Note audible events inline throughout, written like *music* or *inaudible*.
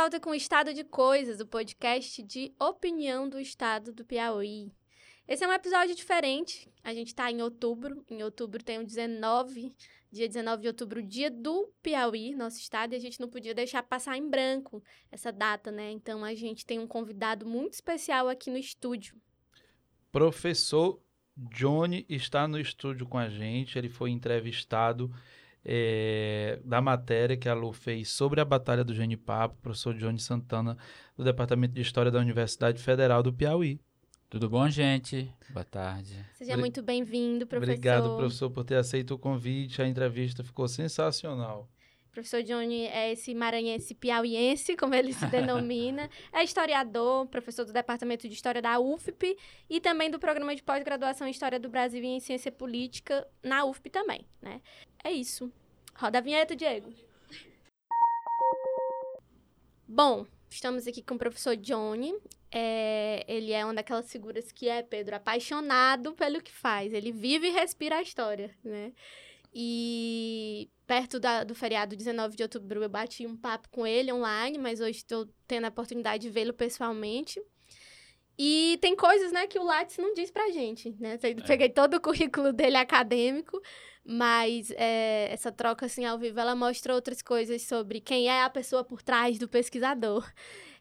volta com o Estado de Coisas, o podcast de opinião do Estado do Piauí. Esse é um episódio diferente. A gente está em outubro. Em outubro tem o 19, dia 19 de outubro, dia do Piauí, nosso estado, e a gente não podia deixar passar em branco essa data, né? Então a gente tem um convidado muito especial aqui no estúdio. Professor Johnny está no estúdio com a gente. Ele foi entrevistado é, da matéria que a Lu fez sobre a Batalha do Genipapo, professor Johnny Santana, do Departamento de História da Universidade Federal do Piauí. Tudo bom, gente? Boa tarde. Seja muito bem-vindo, professor. Obrigado, professor, por ter aceito o convite. A entrevista ficou sensacional. Professor Johnny é esse maranhense piauiense, como ele se *laughs* denomina. é historiador, professor do Departamento de História da UFP e também do Programa de Pós-Graduação em História do Brasil e em Ciência Política na UFP também, né? É isso. Roda a vinheta, Diego. Bom, estamos aqui com o professor Johnny. É, ele é uma daquelas figuras que é, Pedro, apaixonado pelo que faz. Ele vive e respira a história, né? E perto da, do feriado 19 de outubro eu bati um papo com ele online, mas hoje estou tendo a oportunidade de vê-lo pessoalmente. E tem coisas, né, que o Lattes não diz pra gente, né? Eu é. peguei todo o currículo dele acadêmico, mas é, essa troca, assim, ao vivo, ela mostra outras coisas sobre quem é a pessoa por trás do pesquisador.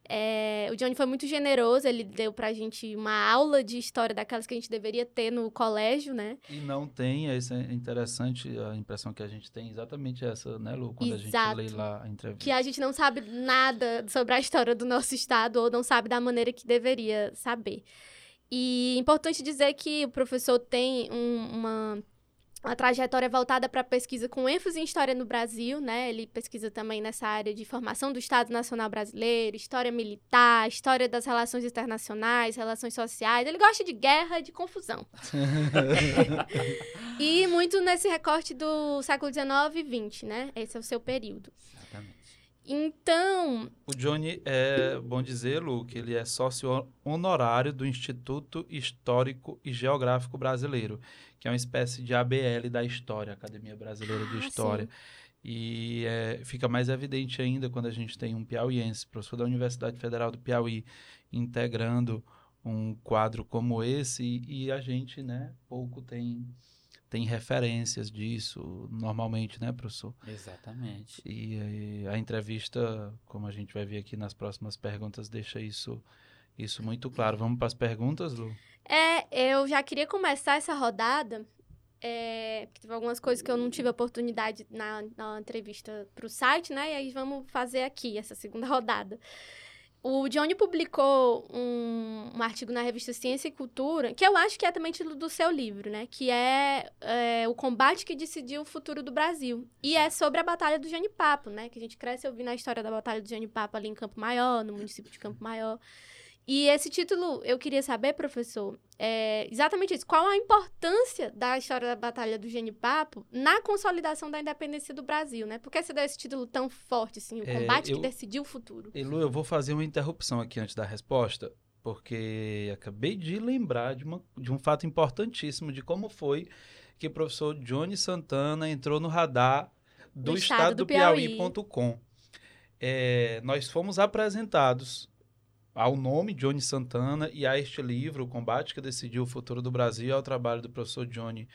É, o Johnny foi muito generoso, ele deu pra gente uma aula de história daquelas que a gente deveria ter no colégio, né? E não tem, isso é interessante, a impressão que a gente tem exatamente essa, né, Lu? Quando Exato. a gente lê lá a entrevista. Que a gente não sabe nada sobre a história do nosso estado ou não sabe da maneira que deveria saber. E é importante dizer que o professor tem um, uma a trajetória voltada para pesquisa com ênfase em história no Brasil, né? Ele pesquisa também nessa área de formação do Estado Nacional Brasileiro, história militar, história das relações internacionais, relações sociais. Ele gosta de guerra e de confusão. *laughs* e muito nesse recorte do século XIX e XX, né? Esse é o seu período. Então. O Johnny é bom dizê-lo que ele é sócio honorário do Instituto Histórico e Geográfico Brasileiro que é uma espécie de ABL da história, Academia Brasileira de ah, História. Sim. E é, fica mais evidente ainda quando a gente tem um piauiense, professor da Universidade Federal do Piauí, integrando um quadro como esse e a gente, né, pouco tem tem referências disso normalmente, né, professor? Exatamente. E, e, a entrevista, como a gente vai ver aqui nas próximas perguntas, deixa isso isso muito claro. Vamos para as perguntas, Lu? É, eu já queria começar essa rodada, é, porque teve algumas coisas que eu não tive oportunidade na, na entrevista para o site, né? E aí vamos fazer aqui essa segunda *laughs* rodada. O Johnny publicou um, um, artigo na revista Ciência e Cultura, que eu acho que é também título do seu livro, né? Que é, é, O Combate que Decidiu o Futuro do Brasil. E é sobre a Batalha do Genipapo, né? Que a gente cresce ouvindo a história da Batalha do Genipapo ali em Campo Maior, no município de Campo Maior. E esse título, eu queria saber, professor, é exatamente isso. Qual a importância da história da Batalha do Genipapo na consolidação da independência do Brasil, né? Por que você deu esse título tão forte, assim, o é, combate eu, que decidiu o futuro? Elu, eu vou fazer uma interrupção aqui antes da resposta, porque acabei de lembrar de, uma, de um fato importantíssimo de como foi que o professor Johnny Santana entrou no radar do, do estado, do Piauí.com. Piauí. É, nós fomos apresentados ao nome Johnny Santana e a este livro, O Combate que Decidiu o Futuro do Brasil, ao trabalho do professor Johnny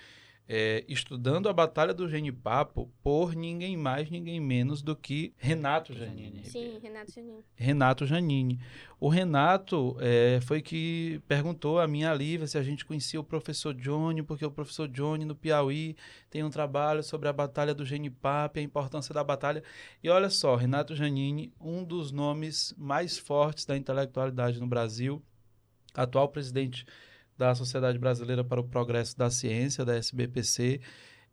é, estudando a Batalha do Genipapo por ninguém mais, ninguém menos do que Renato Janini. Sim, Renato Janini. Renato Janini. O Renato é, foi que perguntou a minha Lívia se a gente conhecia o professor Johnny, porque o professor Johnny no Piauí tem um trabalho sobre a Batalha do Genipapo, a importância da batalha. E olha só, Renato Janini, um dos nomes mais fortes da intelectualidade no Brasil, atual presidente da Sociedade Brasileira para o Progresso da Ciência, da SBPC,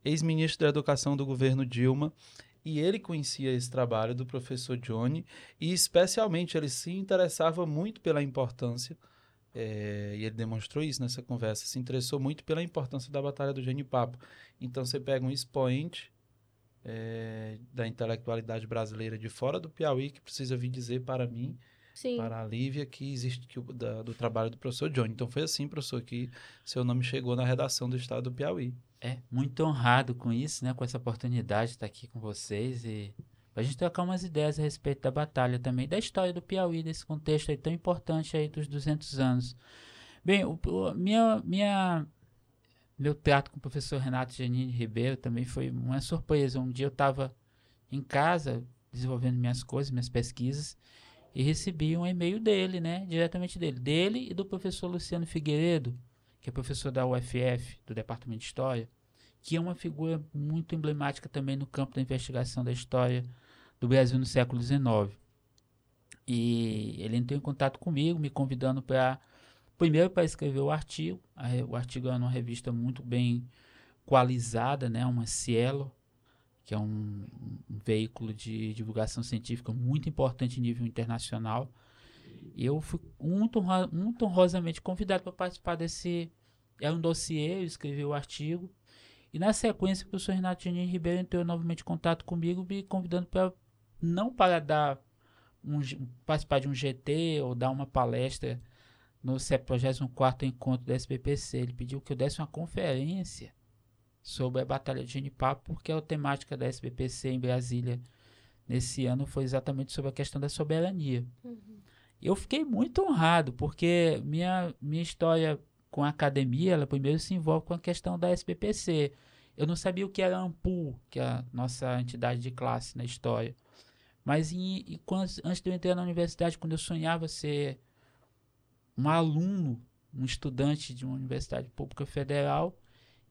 ex-ministro da Educação do governo Dilma, e ele conhecia esse trabalho do professor Johnny e, especialmente, ele se interessava muito pela importância, é, e ele demonstrou isso nessa conversa, se interessou muito pela importância da Batalha do Genipapo. Então, você pega um expoente é, da intelectualidade brasileira de fora do Piauí que precisa vir dizer para mim Sim. para a Lívia que existe que, da, do trabalho do professor Johnny. Então foi assim, professor, que seu nome chegou na redação do Estado do Piauí. É, muito honrado com isso, né? Com essa oportunidade de estar aqui com vocês e Para a gente trocar umas ideias a respeito da batalha também, da história do Piauí, desse contexto aí tão importante aí dos 200 anos. Bem, o, o, minha, minha, meu teatro com o professor Renato Janine Ribeiro também foi uma surpresa. Um dia eu estava em casa, desenvolvendo minhas coisas, minhas pesquisas, e recebi um e-mail dele, né? Diretamente dele. Dele e do professor Luciano Figueiredo, que é professor da UFF, do Departamento de História, que é uma figura muito emblemática também no campo da investigação da história do Brasil no século XIX. E ele entrou em contato comigo, me convidando para primeiro para escrever o artigo. O artigo é uma revista muito bem qualizada, né? Uma Cielo, que é um, veículo de divulgação científica muito importante em nível internacional. Eu fui muito, muito honrosamente convidado para participar desse. É um dossiê, eu escrevi o artigo. E na sequência, o professor Renato Janine Ribeiro entrou novamente em contato comigo, me convidando para não para dar um, participar de um GT ou dar uma palestra no 74 encontro da SBPC. Ele pediu que eu desse uma conferência sobre a Batalha de Genipapo, porque a temática da SBPC em Brasília nesse ano foi exatamente sobre a questão da soberania. Uhum. Eu fiquei muito honrado, porque minha, minha história com a academia, ela primeiro se envolve com a questão da SBPC. Eu não sabia o que era a AMPU, que é a nossa entidade de classe na história. Mas em, quando, antes de eu entrar na universidade, quando eu sonhava ser um aluno, um estudante de uma universidade pública federal,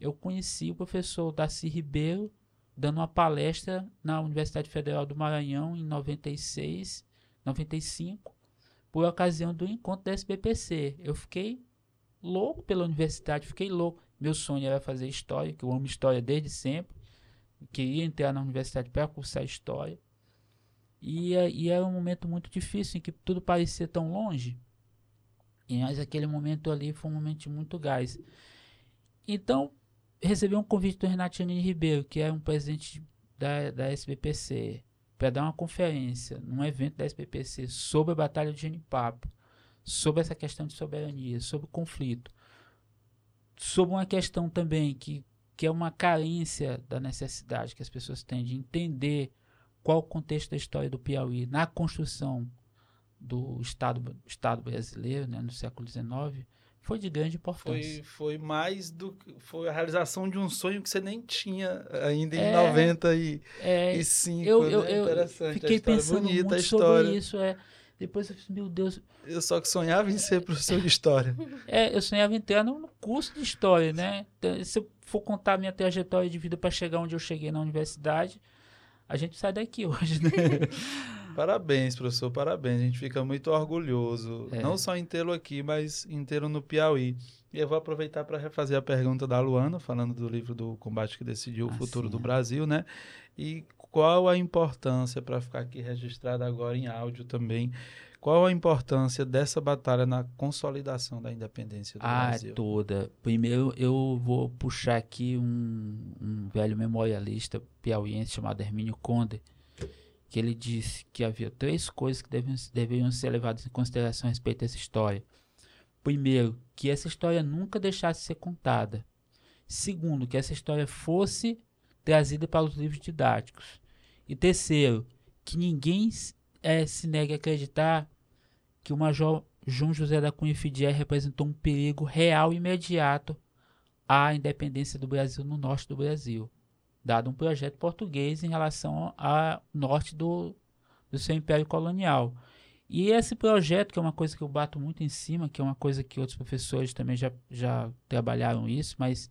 eu conheci o professor Darcy Ribeiro dando uma palestra na Universidade Federal do Maranhão em 96, 95, por ocasião do encontro da SBPC. Eu fiquei louco pela universidade, fiquei louco. Meu sonho era fazer história, que eu amo história desde sempre. queria entrar na universidade para cursar história. E, e era um momento muito difícil, em que tudo parecia tão longe. E, mas aquele momento ali foi um momento muito gás. Então, recebi um convite do Renato Ribeiro, que é um presidente da, da SBPC, para dar uma conferência num evento da SBPC sobre a Batalha de Genipapo, sobre essa questão de soberania, sobre o conflito, sobre uma questão também que, que é uma carência da necessidade que as pessoas têm de entender qual o contexto da história do Piauí na construção do Estado, Estado brasileiro, né, no século XIX, foi de grande importância. Foi, foi mais do foi a realização de um sonho que você nem tinha ainda em é, 95. É, eu, eu, né? eu fiquei pensando bonita, muito sobre isso. É. Depois eu falei, meu Deus. Eu só que sonhava em ser professor de história. *laughs* é, eu sonhava em entrar no curso de história, né? Então, se eu for contar a minha trajetória de vida para chegar onde eu cheguei na universidade, a gente sai daqui *laughs* hoje, né? Parabéns, professor, parabéns. A gente fica muito orgulhoso, é. não só em tê-lo aqui, mas em tê-lo no Piauí. E eu vou aproveitar para refazer a pergunta da Luana, falando do livro do Combate que Decidiu ah, o Futuro sim, do é. Brasil, né? E qual a importância, para ficar aqui registrado agora em áudio também, qual a importância dessa batalha na consolidação da independência do ah, Brasil? Ah, toda. Primeiro eu vou puxar aqui um, um velho memorialista piauiense chamado Hermínio Conde, que ele disse que havia três coisas que deveriam, deveriam ser levadas em consideração a respeito dessa história. Primeiro, que essa história nunca deixasse de ser contada. Segundo, que essa história fosse trazida para os livros didáticos. E terceiro, que ninguém é, se negue a acreditar que o Major João José da Cunha Fidier representou um perigo real e imediato à independência do Brasil no norte do Brasil dado um projeto português em relação ao norte do, do seu império colonial. E esse projeto, que é uma coisa que eu bato muito em cima, que é uma coisa que outros professores também já, já trabalharam isso, mas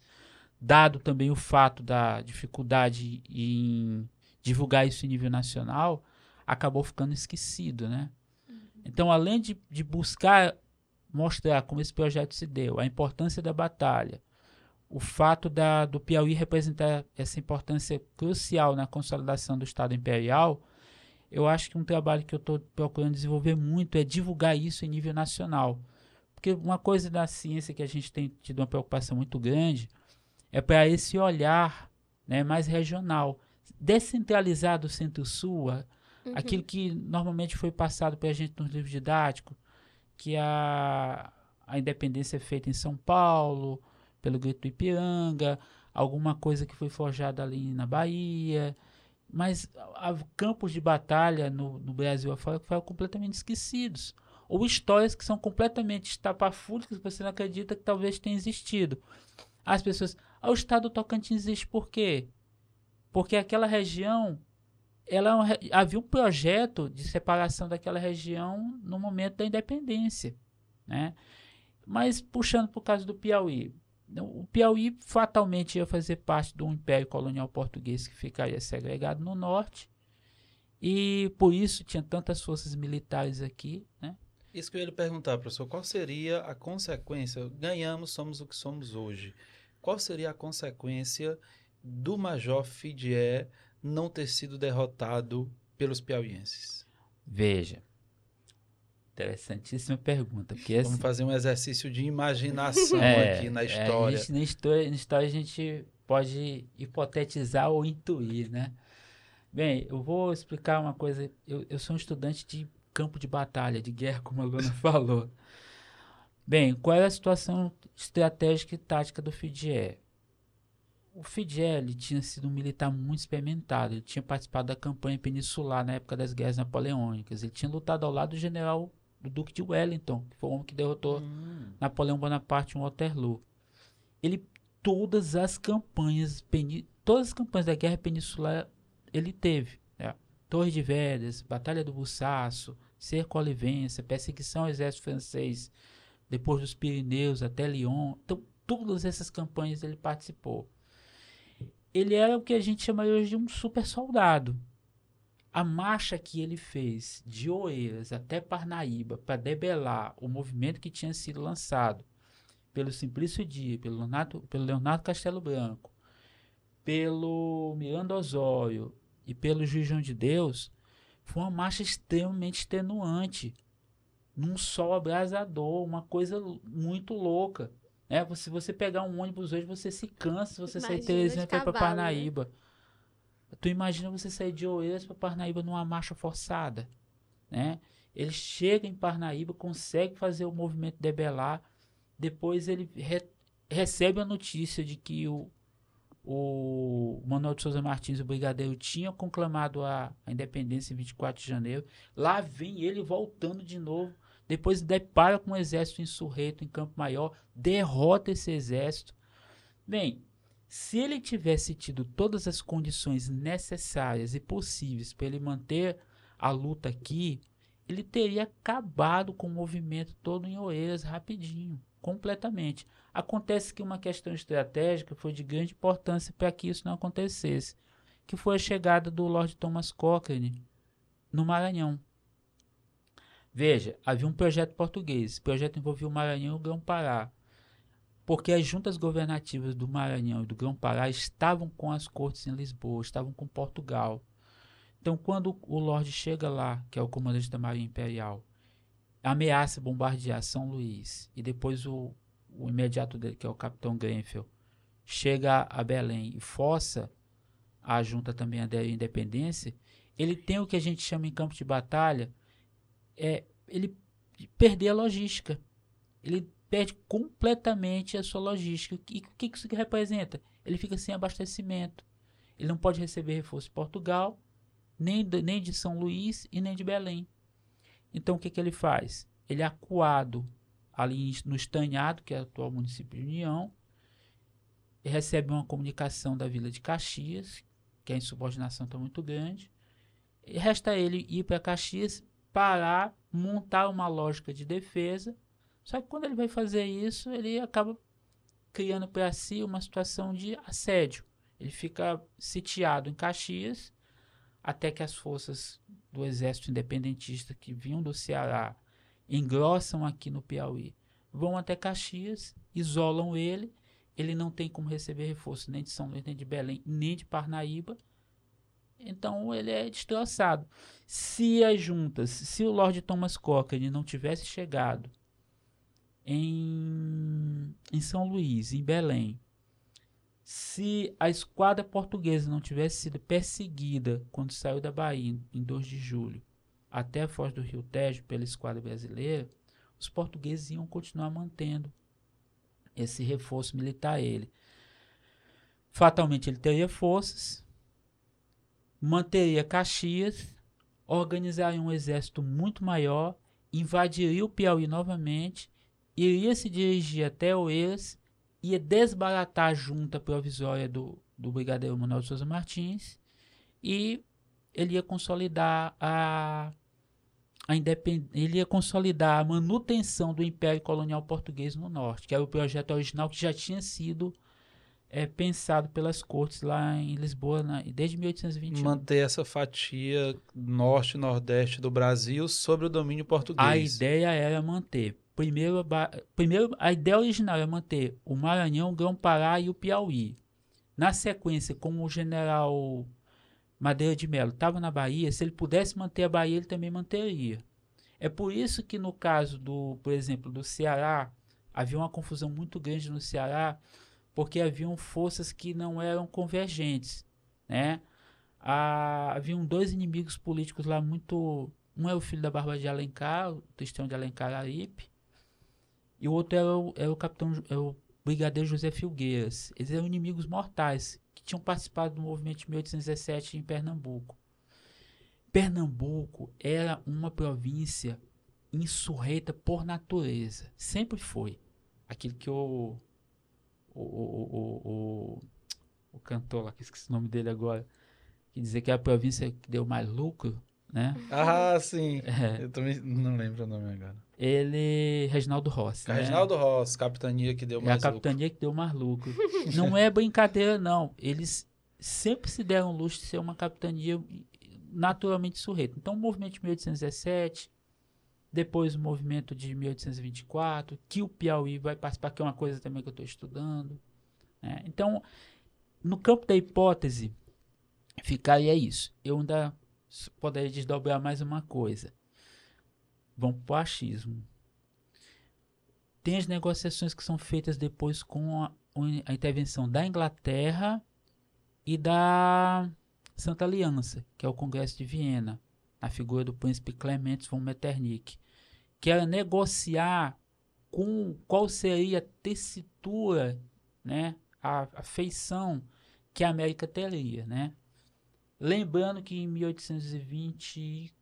dado também o fato da dificuldade em divulgar isso em nível nacional, acabou ficando esquecido, né? Uhum. Então, além de, de buscar mostrar como esse projeto se deu, a importância da batalha, o fato da, do Piauí representar essa importância crucial na consolidação do Estado Imperial, eu acho que um trabalho que eu estou procurando desenvolver muito é divulgar isso em nível nacional. Porque uma coisa da ciência que a gente tem tido uma preocupação muito grande é para esse olhar né, mais regional. Descentralizar do centro-sul, uhum. aquilo que normalmente foi passado para a gente nos livros didáticos, que a, a independência é feita em São Paulo, pelo grito do Ipiranga, alguma coisa que foi forjada ali na Bahia, mas há campos de batalha no, no Brasil afora que foram completamente esquecidos. Ou histórias que são completamente estapafúrdias que você não acredita que talvez tenha existido. As pessoas. Ah, o estado do Tocantins existe por quê? Porque aquela região. Ela, é havia um projeto de separação daquela região no momento da independência. Né? Mas puxando para o caso do Piauí. O Piauí fatalmente ia fazer parte do Império Colonial Português que ficaria segregado no norte. E por isso tinha tantas forças militares aqui, né? Isso que eu ia lhe perguntar, professor, qual seria a consequência? Ganhamos, somos o que somos hoje. Qual seria a consequência do Major Fidier não ter sido derrotado pelos piauienses? Veja, Interessantíssima pergunta. Porque, Vamos assim, fazer um exercício de imaginação *laughs* é, aqui na história. É, gente, na história. Na história a gente pode hipotetizar ou intuir, né? Bem, eu vou explicar uma coisa. Eu, eu sou um estudante de campo de batalha, de guerra, como a Luna *laughs* falou. Bem, qual é a situação estratégica e tática do Fidier? O Fidier ele tinha sido um militar muito experimentado. Ele tinha participado da campanha peninsular na época das guerras napoleônicas. Ele tinha lutado ao lado do general do Duque de Wellington, que foi o homem que derrotou hum. Napoleão Bonaparte em Waterloo. Ele todas as campanhas, todas as campanhas da Guerra Peninsular ele teve. Né? Torre de Vedas, Batalha do Bussaço, Cerco Olivença, perseguição ao exército francês, depois dos Pirineus até Lyon. Então, todas essas campanhas ele participou. Ele era o que a gente chama hoje de um super soldado. A marcha que ele fez de Oeiras até Parnaíba para debelar o movimento que tinha sido lançado pelo Simplício Dia, pelo Leonardo, pelo Leonardo Castelo Branco, pelo Miranda Osório e pelo Juiz de Deus, foi uma marcha extremamente extenuante, num sol abrasador, uma coisa muito louca. É, se você pegar um ônibus hoje, você se cansa se você Imagina sair de Teresina para né? Parnaíba. Né? Tu imagina você sair de Oeiras para Parnaíba numa marcha forçada, né? Ele chega em Parnaíba, consegue fazer o movimento debelar, depois ele re recebe a notícia de que o, o Manuel de Souza Martins, o brigadeiro, tinha conclamado a, a independência em 24 de janeiro. Lá vem ele voltando de novo. Depois depara com um exército insurreto em Campo Maior, derrota esse exército. Bem, se ele tivesse tido todas as condições necessárias e possíveis para ele manter a luta aqui, ele teria acabado com o movimento todo em Oeiras rapidinho, completamente. Acontece que uma questão estratégica foi de grande importância para que isso não acontecesse, que foi a chegada do Lord Thomas Cochrane no Maranhão. Veja, havia um projeto português. O projeto envolvia o Maranhão e o Grão-Pará porque as juntas governativas do Maranhão e do Grão-Pará estavam com as cortes em Lisboa, estavam com Portugal. Então, quando o Lorde chega lá, que é o comandante da Marinha Imperial, ameaça bombardear São Luís, e depois o, o imediato dele, que é o capitão Grenfell, chega a Belém e força a junta também a à independência, ele tem o que a gente chama em campo de batalha, é ele perder a logística. Ele perde completamente a sua logística. E o que isso representa? Ele fica sem abastecimento. Ele não pode receber reforço de Portugal, nem de, nem de São Luís e nem de Belém. Então o que, que ele faz? Ele é acuado ali no Estanhado, que é o atual município de União, recebe uma comunicação da Vila de Caxias, que a insubordinação está muito grande. E resta ele ir para Caxias, parar, montar uma lógica de defesa só que quando ele vai fazer isso, ele acaba criando para si uma situação de assédio. Ele fica sitiado em Caxias até que as forças do exército independentista que vinham do Ceará engrossam aqui no Piauí, vão até Caxias, isolam ele, ele não tem como receber reforço nem de São Luís, nem de Belém, nem de Parnaíba. Então ele é destroçado. Se as juntas, se o Lord Thomas Cochrane não tivesse chegado em, em São Luís, em Belém, se a esquadra portuguesa não tivesse sido perseguida quando saiu da Bahia em 2 de julho até a foz do Rio Tejo pela esquadra brasileira, os portugueses iam continuar mantendo esse reforço militar a ele. Fatalmente ele teria forças, manteria Caxias, organizaria um exército muito maior, invadiria o Piauí novamente, iria se dirigir até Oeiras, ia desbaratar a junta provisória do, do Brigadeiro Manuel de Souza Martins e ele ia consolidar a, a independ... ele ia consolidar a manutenção do Império Colonial Português no Norte, que era o projeto original que já tinha sido é pensado pelas cortes lá em Lisboa na, desde 1821. Manter essa fatia norte e nordeste do Brasil sobre o domínio português. A ideia era manter. Primeiro, primeiro a ideia original era manter o Maranhão, o Grão-Pará e o Piauí. Na sequência, como o general Madeira de Melo estava na Bahia, se ele pudesse manter a Bahia, ele também manteria. É por isso que no caso do, por exemplo, do Ceará, havia uma confusão muito grande no Ceará, porque haviam forças que não eram convergentes, né? Ah, haviam dois inimigos políticos lá muito... Um é o filho da Barba de Alencar, o Tristão de Alencar Aripe, e o outro era o, era o capitão, o brigadeiro José Filgueiras. Eles eram inimigos mortais, que tinham participado do movimento de 1817 em Pernambuco. Pernambuco era uma província insurreita por natureza. Sempre foi. Aquilo que o o, o, o, o, cantor lá, que esqueci o nome dele agora, que dizia que é a província que deu mais lucro, né? Ah, sim. É. Eu também não lembro o nome agora. Ele, Reginaldo Rossi. Né? Reginaldo Rossi, capitania que deu mais lucro. É a capitania lucro. que deu mais lucro. *laughs* não é brincadeira, não. Eles sempre se deram luxo de ser uma capitania naturalmente surreta. Então, o movimento de 1817, depois o movimento de 1824, que o Piauí vai participar, que é uma coisa também que eu estou estudando. Né? Então, no campo da hipótese, ficaria isso. Eu ainda poderia desdobrar mais uma coisa. Vamos para o achismo. Tem as negociações que são feitas depois com a, a intervenção da Inglaterra e da Santa Aliança, que é o Congresso de Viena a figura do príncipe Clementes von Metternich, que era negociar com qual seria a tessitura, né, a, a feição que a América teria, né? Lembrando que em 1820,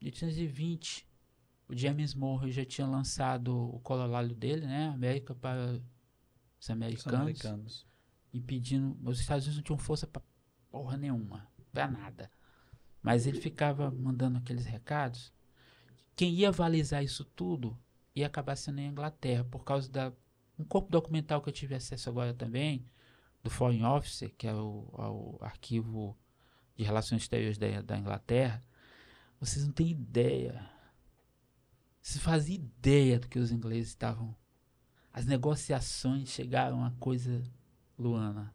1820 o James Monroe já tinha lançado o corolário dele, né, América para os americanos, os americanos. impedindo, os Estados Unidos não tinham força para porra nenhuma, para nada. Mas ele ficava mandando aqueles recados. Quem ia avalizar isso tudo ia acabar sendo a Inglaterra, por causa da um corpo documental que eu tive acesso agora também, do Foreign Office, que é o, o arquivo de relações exteriores da, da Inglaterra. Vocês não têm ideia. Vocês fazem ideia do que os ingleses estavam. As negociações chegaram a coisa Luana.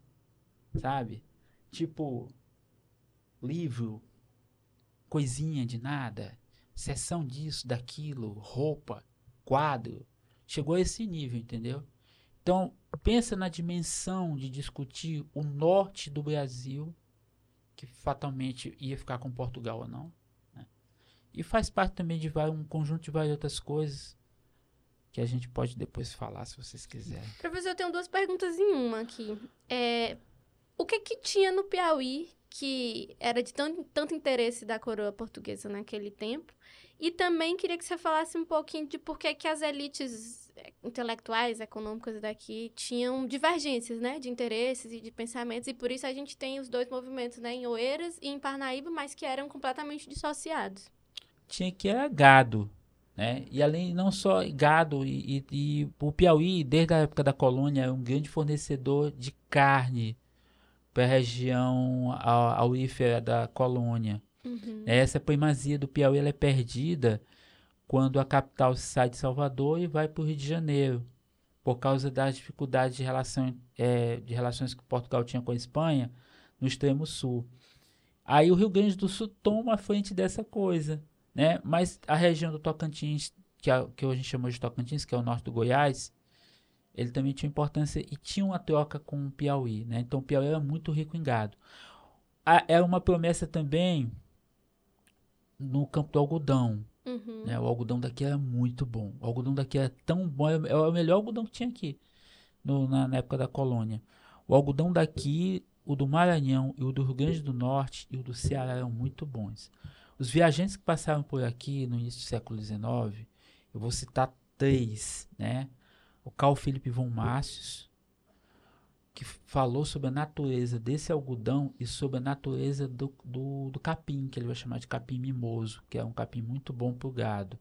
Sabe? Tipo, livro coisinha de nada, sessão disso, daquilo, roupa, quadro. Chegou a esse nível, entendeu? Então, pensa na dimensão de discutir o norte do Brasil, que fatalmente ia ficar com Portugal ou não. Né? E faz parte também de um conjunto de várias outras coisas que a gente pode depois falar, se vocês quiserem. Professor, eu tenho duas perguntas em uma aqui. É, o que que tinha no Piauí que era de tanto, tanto interesse da coroa portuguesa naquele tempo. E também queria que você falasse um pouquinho de por que, as elites eh, intelectuais, econômicas daqui tinham divergências, né, de interesses e de pensamentos, e por isso a gente tem os dois movimentos, né, em Oeiras e em Parnaíba, mas que eram completamente dissociados. Tinha que era gado, né, e além não só gado, e, e, e o Piauí, desde a época da colônia, é um grande fornecedor de carne, para a região aurífera da colônia. Uhum. Essa primazia do Piauí é perdida quando a capital sai de Salvador e vai para o Rio de Janeiro, por causa das dificuldades de, relação, é, de relações que Portugal tinha com a Espanha no extremo sul. Aí o Rio Grande do Sul toma a frente dessa coisa, né? Mas a região do Tocantins, que, a, que hoje a gente chama de Tocantins, que é o norte do Goiás, ele também tinha importância e tinha uma troca com o Piauí, né? Então o Piauí era muito rico em gado. A, era uma promessa também no campo do algodão. Uhum. Né? O algodão daqui era muito bom. O algodão daqui era tão bom, é o melhor algodão que tinha aqui no, na, na época da colônia. O algodão daqui o do Maranhão e o do Rio Grande do Norte e o do Ceará eram muito bons. Os viajantes que passaram por aqui no início do século XIX, eu vou citar três, né? O Carl Philipp von Massius, que falou sobre a natureza desse algodão e sobre a natureza do, do, do capim, que ele vai chamar de capim mimoso, que é um capim muito bom para o gado.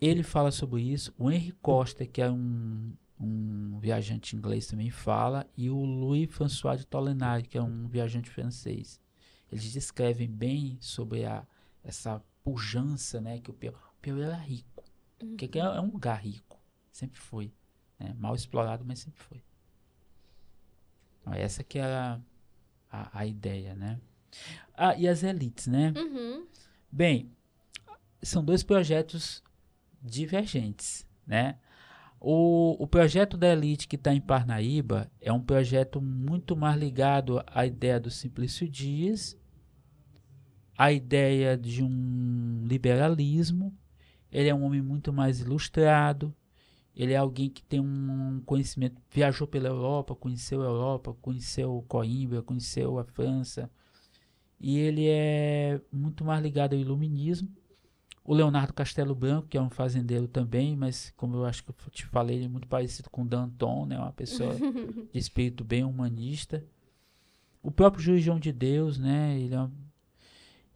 Ele fala sobre isso. O Henry Costa, que é um, um viajante inglês, também fala. E o Louis François de Tollenay, que é um viajante francês. Eles descrevem bem sobre a, essa pujança né, que o Piauí, o Piauí era rico. Uhum. Que é, é um lugar rico. Sempre foi. Né? Mal explorado, mas sempre foi. Então, essa que era a, a ideia, né? Ah, e as elites, né? Uhum. Bem, são dois projetos divergentes, né? O, o projeto da elite que está em Parnaíba é um projeto muito mais ligado à ideia do Simplício Dias, à ideia de um liberalismo. Ele é um homem muito mais ilustrado, ele é alguém que tem um conhecimento, viajou pela Europa, conheceu a Europa, conheceu Coimbra, conheceu a França. E ele é muito mais ligado ao iluminismo. O Leonardo Castelo Branco, que é um fazendeiro também, mas como eu acho que eu te falei, ele é muito parecido com Danton, né? Uma pessoa *laughs* de espírito bem humanista. O próprio Juiz João de Deus, né? Ele é uma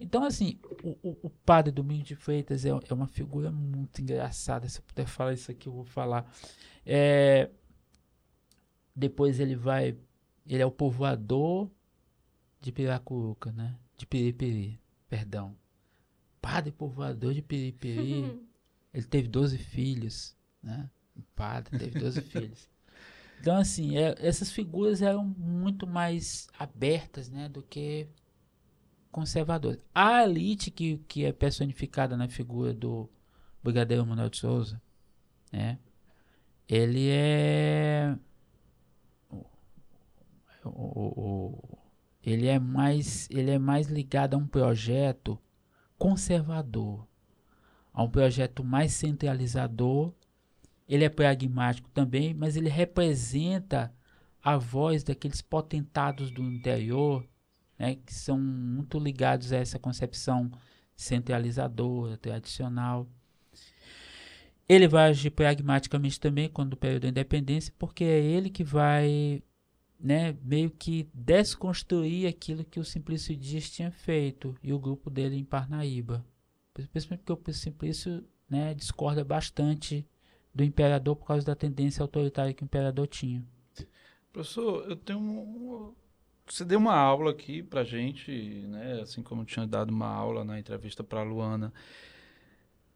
então, assim, o, o, o padre Domingos de Freitas é, é, uma figura muito engraçada. Se eu puder falar isso aqui, eu vou falar. É, depois ele vai. Ele é o povoador de Piracuruca, né? De Piripiri, perdão. Padre povoador de Piripiri. *laughs* Ele teve 12 filhos, né? O padre teve 12 *laughs* filhos. Então, assim, é, essas figuras eram muito mais abertas, né? Do que conservadores. A elite que, que é personificada na figura do Brigadeiro Manuel de Souza, né? Ele é o, o, ele é mais ele é mais ligado a um projeto conservador, a um projeto mais centralizador. Ele é pragmático também, mas ele representa a voz daqueles potentados do interior né, que são muito ligados a essa concepção centralizadora, tradicional. Ele vai agir pragmaticamente também quando o período da independência, porque é ele que vai né, meio que desconstruir aquilo que o Simplício Dias tinha feito e o grupo dele em Parnaíba. Principalmente porque o Simplício né, discorda bastante do imperador por causa da tendência autoritária que o imperador tinha. Professor, eu tenho um, você deu uma aula aqui pra gente, né? Assim como tinha dado uma aula na entrevista para Luana.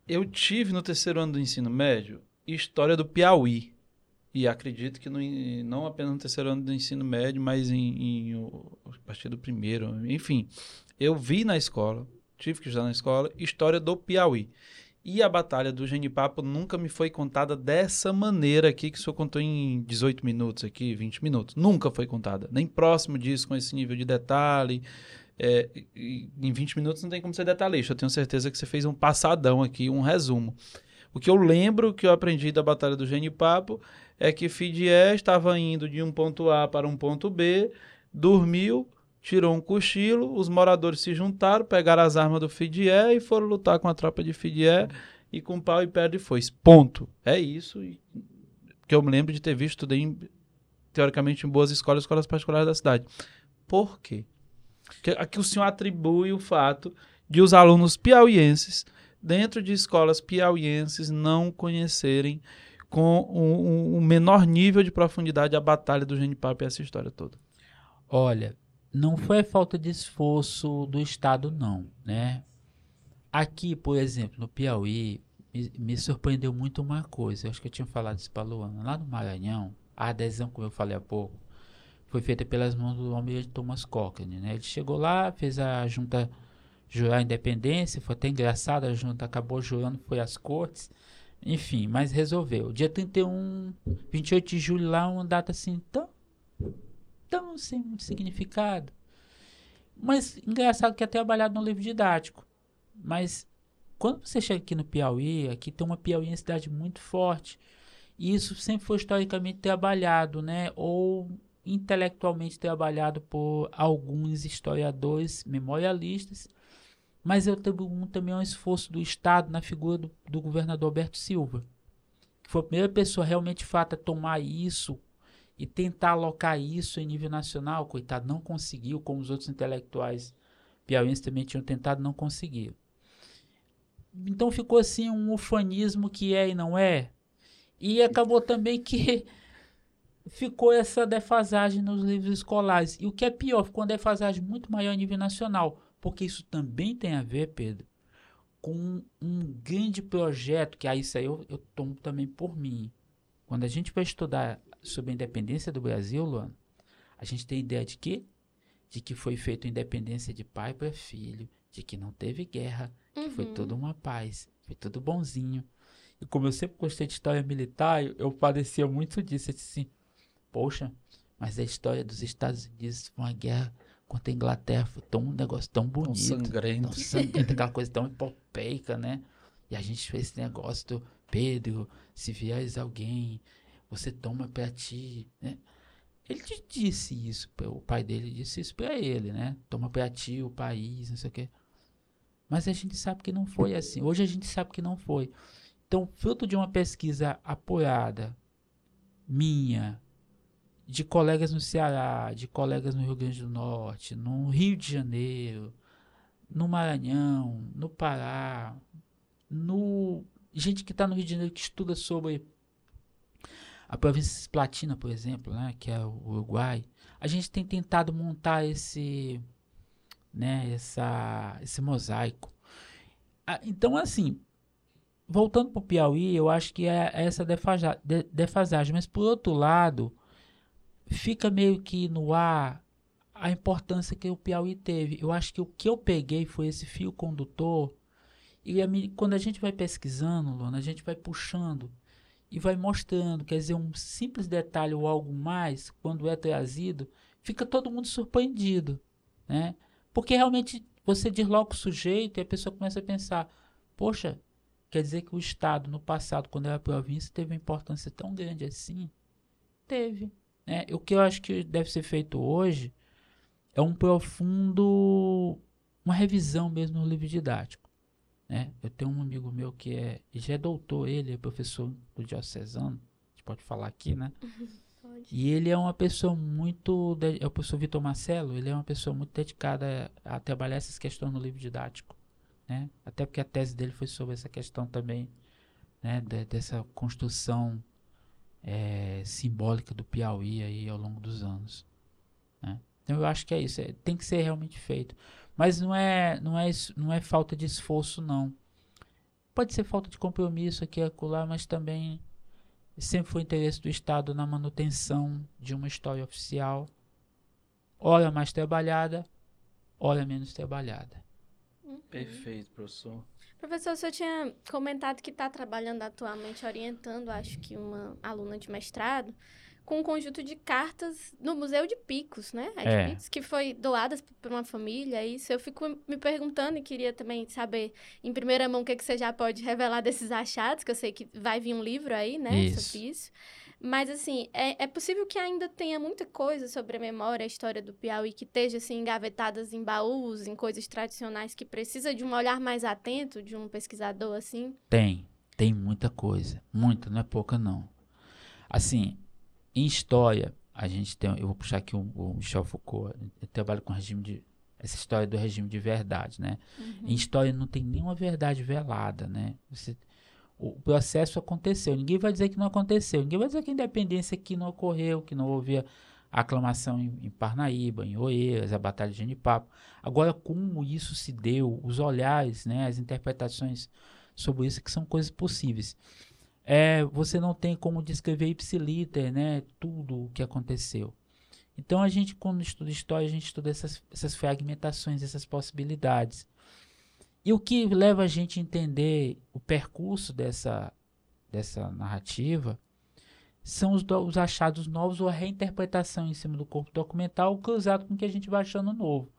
Eu tive no terceiro ano do ensino médio história do Piauí. E acredito que no, não apenas no terceiro ano do ensino médio, mas em, em, a partir do primeiro. Enfim, eu vi na escola, tive que estudar na escola, história do Piauí. E a batalha do Genipapo nunca me foi contada dessa maneira aqui, que o senhor contou em 18 minutos aqui, 20 minutos. Nunca foi contada. Nem próximo disso, com esse nível de detalhe. É, em 20 minutos não tem como ser detalhista. Eu tenho certeza que você fez um passadão aqui, um resumo. O que eu lembro que eu aprendi da Batalha do Genipapo é que Fidié estava indo de um ponto A para um ponto B, dormiu, tirou um cochilo, os moradores se juntaram, pegaram as armas do Fidié e foram lutar com a tropa de Fidié e com pau e pedra e foice. Ponto. É isso que eu me lembro de ter visto tudo em, teoricamente em boas escolas, escolas particulares da cidade. Por quê? Porque aqui o senhor atribui o fato de os alunos piauienses, dentro de escolas piauienses, não conhecerem com o um, um menor nível de profundidade a batalha do Genipapo e essa história toda. Olha, não foi falta de esforço do Estado, não, né? Aqui, por exemplo, no Piauí, me, me surpreendeu muito uma coisa. Eu acho que eu tinha falado isso para Luana. Lá no Maranhão, a adesão, como eu falei há pouco, foi feita pelas mãos do almirante Thomas Cochrane, né? Ele chegou lá, fez a junta jurar a independência, foi até engraçado, a junta acabou jurando, foi às cortes, enfim, mas resolveu. Dia 31, 28 de julho lá, uma data assim tão tão sem muito significado. Mas engraçado que é trabalhado no livro didático. Mas quando você chega aqui no Piauí, aqui tem uma Piauí cidade muito forte. E isso sempre foi historicamente trabalhado, né? Ou intelectualmente trabalhado por alguns historiadores memorialistas, mas eu atribuo também um esforço do Estado na figura do, do governador Alberto Silva, que foi a primeira pessoa realmente de fato a tomar isso e tentar alocar isso em nível nacional. Coitado, não conseguiu, como os outros intelectuais piauienses também tinham tentado, não conseguiu. Então ficou assim um ufanismo que é e não é. E acabou também que *laughs* ficou essa defasagem nos livros escolares. E o que é pior, ficou uma defasagem muito maior a nível nacional, porque isso também tem a ver, Pedro, com um grande projeto, que aí isso aí eu, eu tomo também por mim. Quando a gente vai estudar sobre a independência do Brasil, Luan, a gente tem ideia de quê? De que foi feita independência de pai para filho, de que não teve guerra, uhum. que foi uhum. toda uma paz, foi tudo bonzinho. E como eu sempre gostei de história militar, eu, eu padecia muito disso. Eu disse assim, poxa, mas a história dos Estados Unidos foi uma guerra contra a Inglaterra, foi tão, um negócio tão bonito. Tão sangrento. Tão sangrento, *laughs* aquela coisa tão epopeica, né? E a gente fez esse negócio do Pedro, se vieres alguém, você toma para ti, né? Ele disse isso, o pai dele disse isso para ele, né? Toma para ti o país, não sei o quê. Mas a gente sabe que não foi assim. Hoje a gente sabe que não foi. Então, fruto de uma pesquisa apoiada, minha, de colegas no Ceará, de colegas no Rio Grande do Norte, no Rio de Janeiro, no Maranhão, no Pará, no gente que está no Rio de Janeiro que estuda sobre a província Platina, por exemplo, né, que é o Uruguai, a gente tem tentado montar esse, né, essa, esse mosaico. Ah, então, assim, voltando para o Piauí, eu acho que é essa defasagem. Mas, por outro lado, fica meio que no ar a importância que o Piauí teve. Eu acho que o que eu peguei foi esse fio condutor. E a, quando a gente vai pesquisando, Lona, a gente vai puxando e vai mostrando. Quer dizer, um simples detalhe ou algo mais, quando é trazido, fica todo mundo surpreendido. Né? Porque realmente você desloca o sujeito e a pessoa começa a pensar: poxa, quer dizer que o Estado, no passado, quando era província, teve uma importância tão grande assim? Teve. Né? O que eu acho que deve ser feito hoje é um profundo, uma revisão mesmo no livro didático. Né? Eu tenho um amigo meu que é, já é doutor, ele é professor do diocesano, a gente pode falar aqui, né? *laughs* Pode. E ele é uma pessoa muito, é o professor Vitor Marcelo, ele é uma pessoa muito dedicada a, a trabalhar essas questões no livro didático, né? Até porque a tese dele foi sobre essa questão também, né? De, dessa construção é, simbólica do Piauí aí ao longo dos anos. Né? Então eu acho que é isso, é, tem que ser realmente feito. Mas não é, não é, não é falta de esforço, não. Pode ser falta de compromisso aqui e acolá, mas também sempre foi interesse do Estado na manutenção de uma história oficial, hora mais trabalhada, hora menos trabalhada. Uhum. Perfeito, professor. Professor, o senhor tinha comentado que está trabalhando atualmente, orientando, acho que uma aluna de mestrado, com um conjunto de cartas no Museu de Picos, né? É. Que foi doadas por uma família. Isso eu fico me perguntando e queria também saber, em primeira mão, o que, que você já pode revelar desses achados, que eu sei que vai vir um livro aí, né? Isso. Sobre isso. Mas, assim, é, é possível que ainda tenha muita coisa sobre a memória, a história do Piauí, que esteja, assim, engavetadas em baús, em coisas tradicionais, que precisa de um olhar mais atento de um pesquisador, assim? Tem, tem muita coisa. Muita, não é pouca, não. Assim, em história, a gente tem, eu vou puxar aqui o, o Michel Foucault, ele trabalha com regime de, essa história do regime de verdade, né? Uhum. Em história não tem nenhuma verdade velada, né? Você o processo aconteceu. Ninguém vai dizer que não aconteceu. Ninguém vai dizer que a independência aqui não ocorreu, que não houve a aclamação em, em Parnaíba, em Oeiras, a Batalha de Genipapo. Agora, como isso se deu, os olhares, né, as interpretações sobre isso, que são coisas possíveis. É, você não tem como descrever ipsiliter, né, tudo o que aconteceu. Então, a gente, quando estuda história, a gente estuda essas, essas fragmentações, essas possibilidades. E o que leva a gente a entender o percurso dessa, dessa narrativa são os, os achados novos ou a reinterpretação em cima do corpo documental cruzado com o que a gente vai achando novo.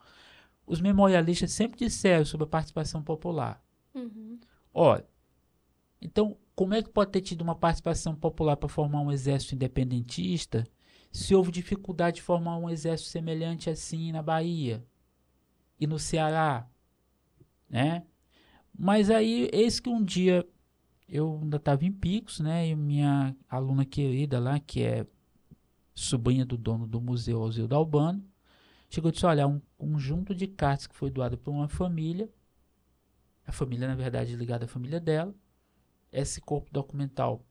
Os memorialistas sempre disseram sobre a participação popular. Uhum. Olha, então, como é que pode ter tido uma participação popular para formar um exército independentista se houve dificuldade de formar um exército semelhante assim na Bahia e no Ceará, né? Mas aí, eis que um dia eu ainda estava em Picos, né? E minha aluna querida lá, que é sobrinha do dono do museu Alzildo Albano, chegou e disse: Olha, um conjunto de cartas que foi doado por uma família, a família, na verdade, ligada à família dela. Esse corpo documental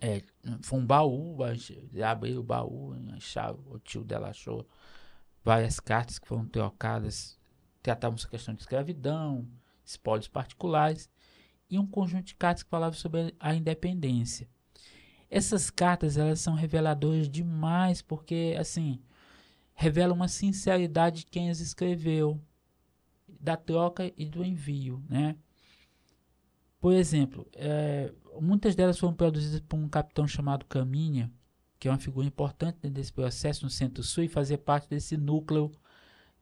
é, foi um baú, abriu o baú, achava, o tio dela achou várias cartas que foram trocadas, tratavam essa questão de escravidão, espólios particulares, e um conjunto de cartas que falavam sobre a independência. Essas cartas elas são reveladoras demais porque assim revelam uma sinceridade de quem as escreveu, da troca e do envio, né? Por exemplo, é, muitas delas foram produzidas por um capitão chamado Caminha, que é uma figura importante dentro desse processo no Centro-Sul e fazia parte desse núcleo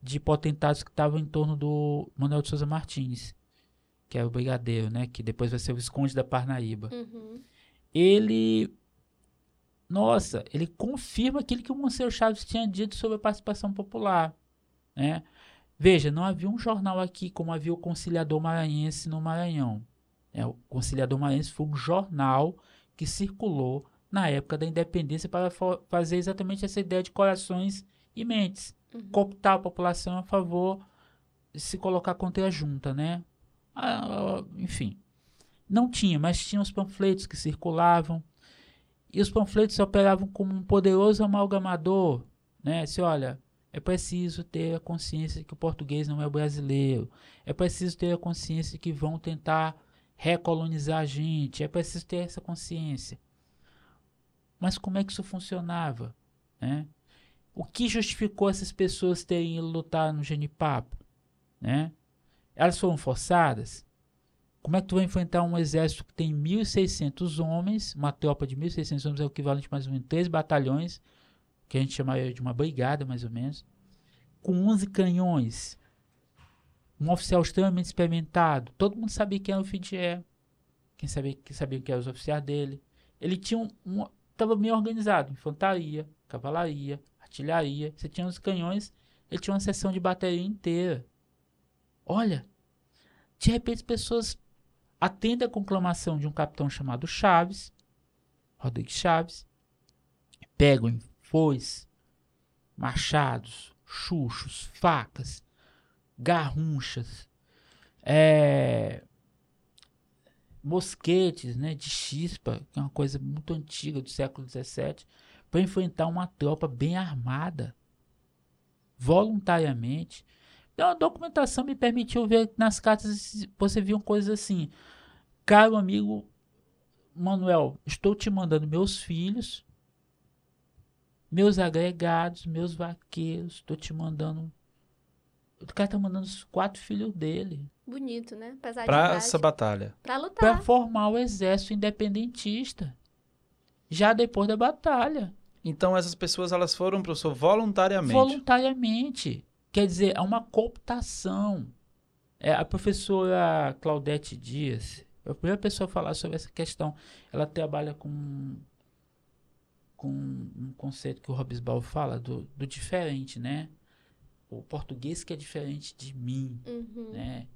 de potentados que estavam em torno do Manuel de Souza Martins, que é o brigadeiro, né? Que depois vai ser o Visconde da Parnaíba. Uhum. Ele, nossa, ele confirma aquilo que o Monsenhor Chaves tinha dito sobre a participação popular, né? Veja, não havia um jornal aqui como havia o Conciliador Maranhense no Maranhão. É, o Conciliador Maranhense foi um jornal que circulou na época da independência para fazer exatamente essa ideia de corações e mentes. Uhum. Cooptar a população a favor de se colocar contra a junta, né? Ah, enfim. Não tinha, mas tinha os panfletos que circulavam. E os panfletos operavam como um poderoso amalgamador, né? Se olha, é preciso ter a consciência que o português não é brasileiro. É preciso ter a consciência de que vão tentar recolonizar a gente. É preciso ter essa consciência. Mas como é que isso funcionava? Né? O que justificou essas pessoas terem ido lutar no Genipapo? Né? Elas foram forçadas? Como é que tu vai enfrentar um exército que tem 1.600 homens, uma tropa de 1.600 homens é o equivalente mais ou menos três batalhões, que a gente chamaria de uma brigada, mais ou menos, com 11 canhões, um oficial extremamente experimentado. Todo mundo sabia quem era o Fidier, quem sabia, quem sabia quem eram os oficiais dele. Ele tinha um, um estava bem organizado, infantaria, cavalaria, artilharia. Você tinha os canhões, ele tinha uma seção de bateria inteira. Olha, de repente as pessoas atendem a conclamação de um capitão chamado Chaves, Rodrigues Chaves, pegam foices, machados, chuchos, facas, garrunchas, é, mosquetes né, de chispa, que é uma coisa muito antiga do século XVII, para enfrentar uma tropa bem armada, voluntariamente. Então, a documentação me permitiu ver nas cartas você viu coisas assim. Caro amigo Manuel, estou te mandando meus filhos, meus agregados, meus vaqueiros, estou te mandando. O cara tá mandando os quatro filhos dele. Bonito, né? Apesar pra essa batalha. Pra lutar. Pra formar o exército independentista. Já depois da batalha. Então essas pessoas elas foram, professor, voluntariamente. Voluntariamente. Quer dizer, é uma cooptação. É, a professora Claudete Dias, é a primeira pessoa a falar sobre essa questão. Ela trabalha com, com um conceito que o Robesbal fala do, do diferente, né? O português que é diferente de mim, Uhum. né?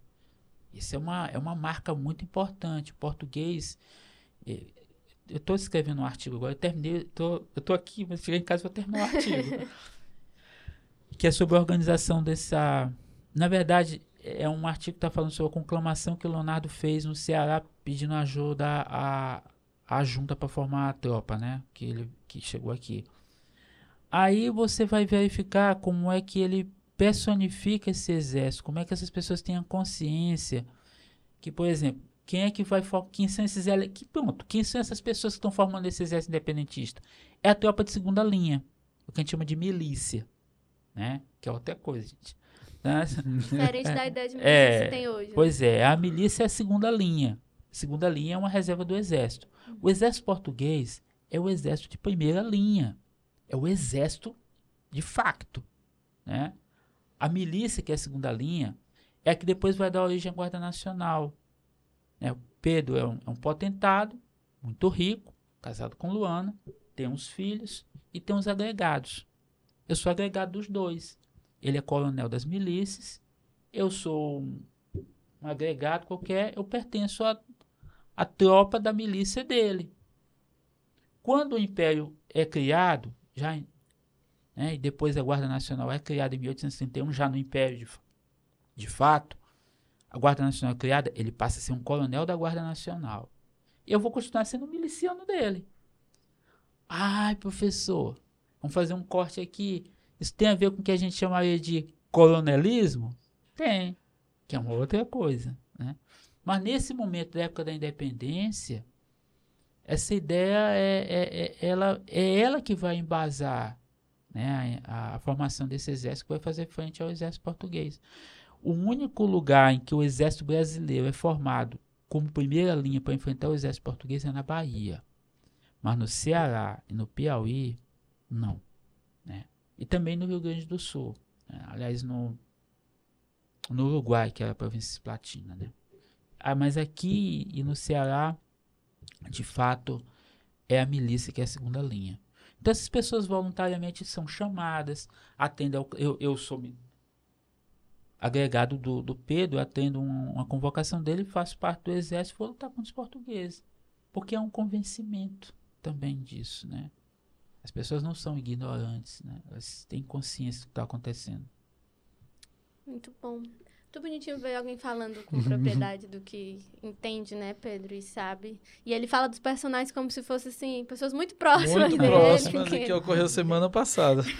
Isso é uma, é uma marca muito importante. O português. eh, Eu estou escrevendo um artigo agora, eu terminei, tô, eu estou aqui, mas chegar em casa vou terminar o artigo. *laughs* que é sobre a organização dessa. Na verdade, é um artigo que está falando sobre a conclamação que o Leonardo fez no Ceará pedindo ajuda à, à junta para formar a tropa, né? Que ele que chegou aqui. Aí você vai verificar como é que ele personifica esse exército, como é que essas pessoas têm a consciência que, por exemplo, quem é que vai quem são esses que pronto, quem são essas pessoas que estão formando esse exército independentista? É a tropa de segunda linha, o que a gente chama de milícia, né? Que é outra coisa, gente. Diferente da *laughs* ideia de milícia É, que se tem hoje. né? Pois é, a milícia é a segunda linha. Segunda linha é uma reserva do exército. O exército português é o exército de primeira linha. É o exército de facto, né? A milícia, que é a segunda linha, é a que depois vai dar origem à Guarda Nacional. né? O Pedro é um, é um potentado, muito rico, casado com Luana, tem uns filhos e tem uns agregados. Eu sou agregado dos dois. Ele é coronel das milícias, eu sou um, um agregado qualquer, eu pertenço à, à tropa da milícia dele. Quando o Império é criado, já né, e depois a Guarda Nacional é criada em 1831, já no Império de, de fato, a Guarda Nacional é criada, ele passa a ser um coronel da Guarda Nacional. Eu vou continuar sendo miliciano dele. Ai, professor, vamos fazer um corte aqui. Isso tem a ver com o que a gente chamaria de coronelismo? Tem, que é uma outra coisa. Né? Mas nesse momento da época da independência, essa ideia é, é, é, ela, é ela que vai embasar né, a, a, formação desse exército que vai fazer frente ao exército português. O único lugar em que o exército brasileiro é formado como primeira linha para enfrentar o exército português é na Bahia. Mas no Ceará e no Piauí, não. Né? E também no Rio Grande do Sul. Né? Aliás, no, no Uruguai, que era a província platina. Né? Ah, mas aqui e no Ceará, de fato, é a milícia que é a segunda linha. Então, essas pessoas voluntariamente são chamadas, atendem ao, eu, eu sou agregado do, do Pedro, atendo um, uma convocação dele, faço parte do exército, vou lutar contra os portugueses. Porque é um convencimento também disso, né? As pessoas não são ignorantes, né? Elas têm consciência do que está acontecendo. Muito bom. Muito bonitinho ver alguém falando com propriedade do que entende, né, Pedro, e sabe. E ele fala dos personagens como se fossem, assim, pessoas muito próximas muito dele. próximas do que ocorreu semana passada. *laughs*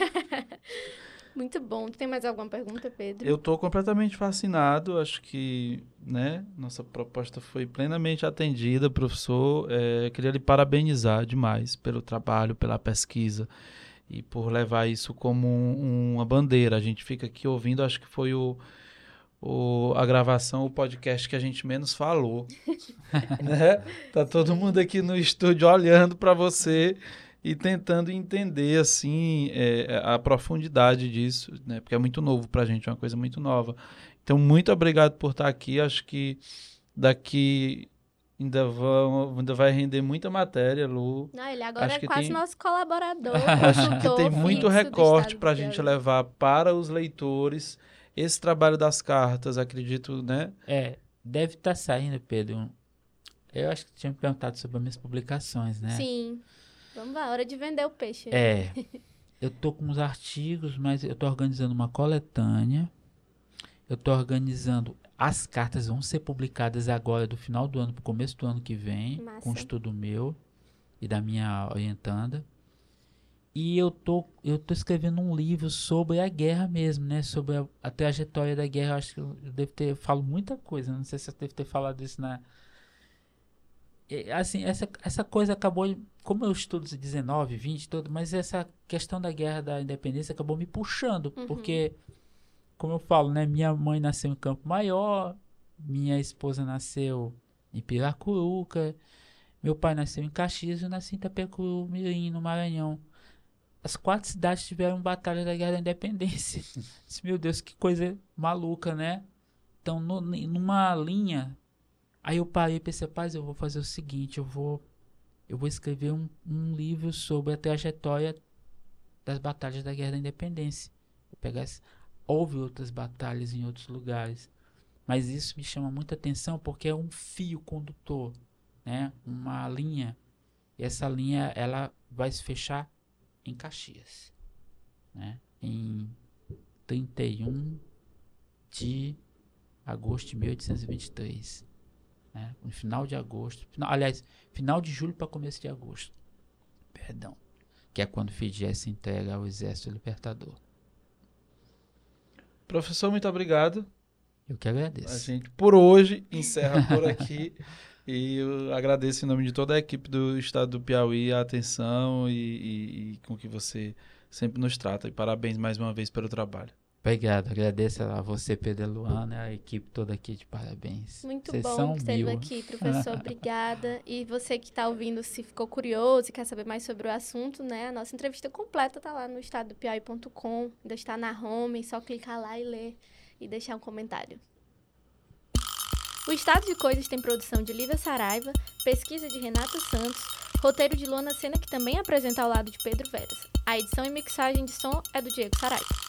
Muito bom. Tem mais alguma pergunta, Pedro? Eu estou completamente fascinado. Acho que né, nossa proposta foi plenamente atendida, professor. É, queria lhe parabenizar demais pelo trabalho, pela pesquisa e por levar isso como um, uma bandeira. A gente fica aqui ouvindo, acho que foi o, o, a gravação, o podcast que a gente menos falou. *laughs* né? Tá todo mundo aqui no estúdio olhando para você e tentando entender assim é, a profundidade disso, né? Porque é muito novo para a gente, é uma coisa muito nova. Então, muito obrigado por estar aqui. Acho que daqui ainda, vão, ainda vai render muita matéria, Lu. Não, ele agora Acho é quase tem... nosso colaborador. *laughs* Acho que tem muito recorte para a gente levar para os leitores esse trabalho das cartas, acredito, né? É, deve estar tá saindo, Pedro. Eu acho que tinha me perguntado sobre as minhas publicações, né? Sim. Vamos lá, hora de vender o peixe. É. *laughs* eu tô com uns artigos, mas eu tô organizando uma coletânea. Eu tô organizando. As cartas vão ser publicadas agora, do final do ano para o começo do ano que vem, Massa. com estudo meu e da minha orientanda. E eu tô, eu tô escrevendo um livro sobre a guerra mesmo, né? Sobre a, a trajetória da guerra. Eu acho que eu, devo ter. Eu falo muita coisa. Não sei se eu devo ter falado isso na, assim, essa, essa coisa acabou, como eu estudo 19, 20, todo, mas essa questão da guerra da independência acabou me puxando, uhum. porque, como eu falo, né, minha mãe nasceu em Campo Maior, minha esposa nasceu em Piracuruca, meu pai nasceu em Caxias, eu nasci em Itapecuru, Mirim, no Maranhão. As quatro cidades tiveram batalha da guerra da independência. *laughs* Meu Deus, que coisa maluca, né? Então, no, numa linha Aí eu parei e pensei, rapaz, eu vou fazer o seguinte, eu vou eu vou escrever um, um livro sobre a trajetória das batalhas da Guerra da Independência. Eu pegar houve outras batalhas em outros lugares, mas isso me chama muita atenção porque é um fio condutor, né? Uma linha. E essa linha ela vai se fechar em Caxias, né? Em 31 de agosto de 1823 né? no final de agosto, final, aliás, final de julho para começo de agosto, perdão, que é quando Fidel se entrega ao Exército Libertador. Professor, muito obrigado. Eu que agradeço. A gente, por hoje, encerra por aqui. *laughs* e eu agradeço em nome de toda a equipe do Estado do Piauí a atenção e, e, e com que você sempre nos trata. E parabéns mais uma vez pelo trabalho. Obrigado, agradeço a você, Pedro Luana, a equipe toda aqui de parabéns. Muito Vocês bom que esteve aqui, *laughs* professor. obrigada. E você que está ouvindo, se ficou curioso e quer saber mais sobre o assunto, né? A nossa entrevista completa está lá no estadopiauí.com, ainda está na home, só clicar lá e ler e deixar um comentário. O Estado de Coisas tem produção de Lívia Saraiva, pesquisa de Renata Santos, Roteiro de Luana Sena, que também apresenta ao lado de Pedro Veras. A edição e mixagem de som é do Diego Saraiva.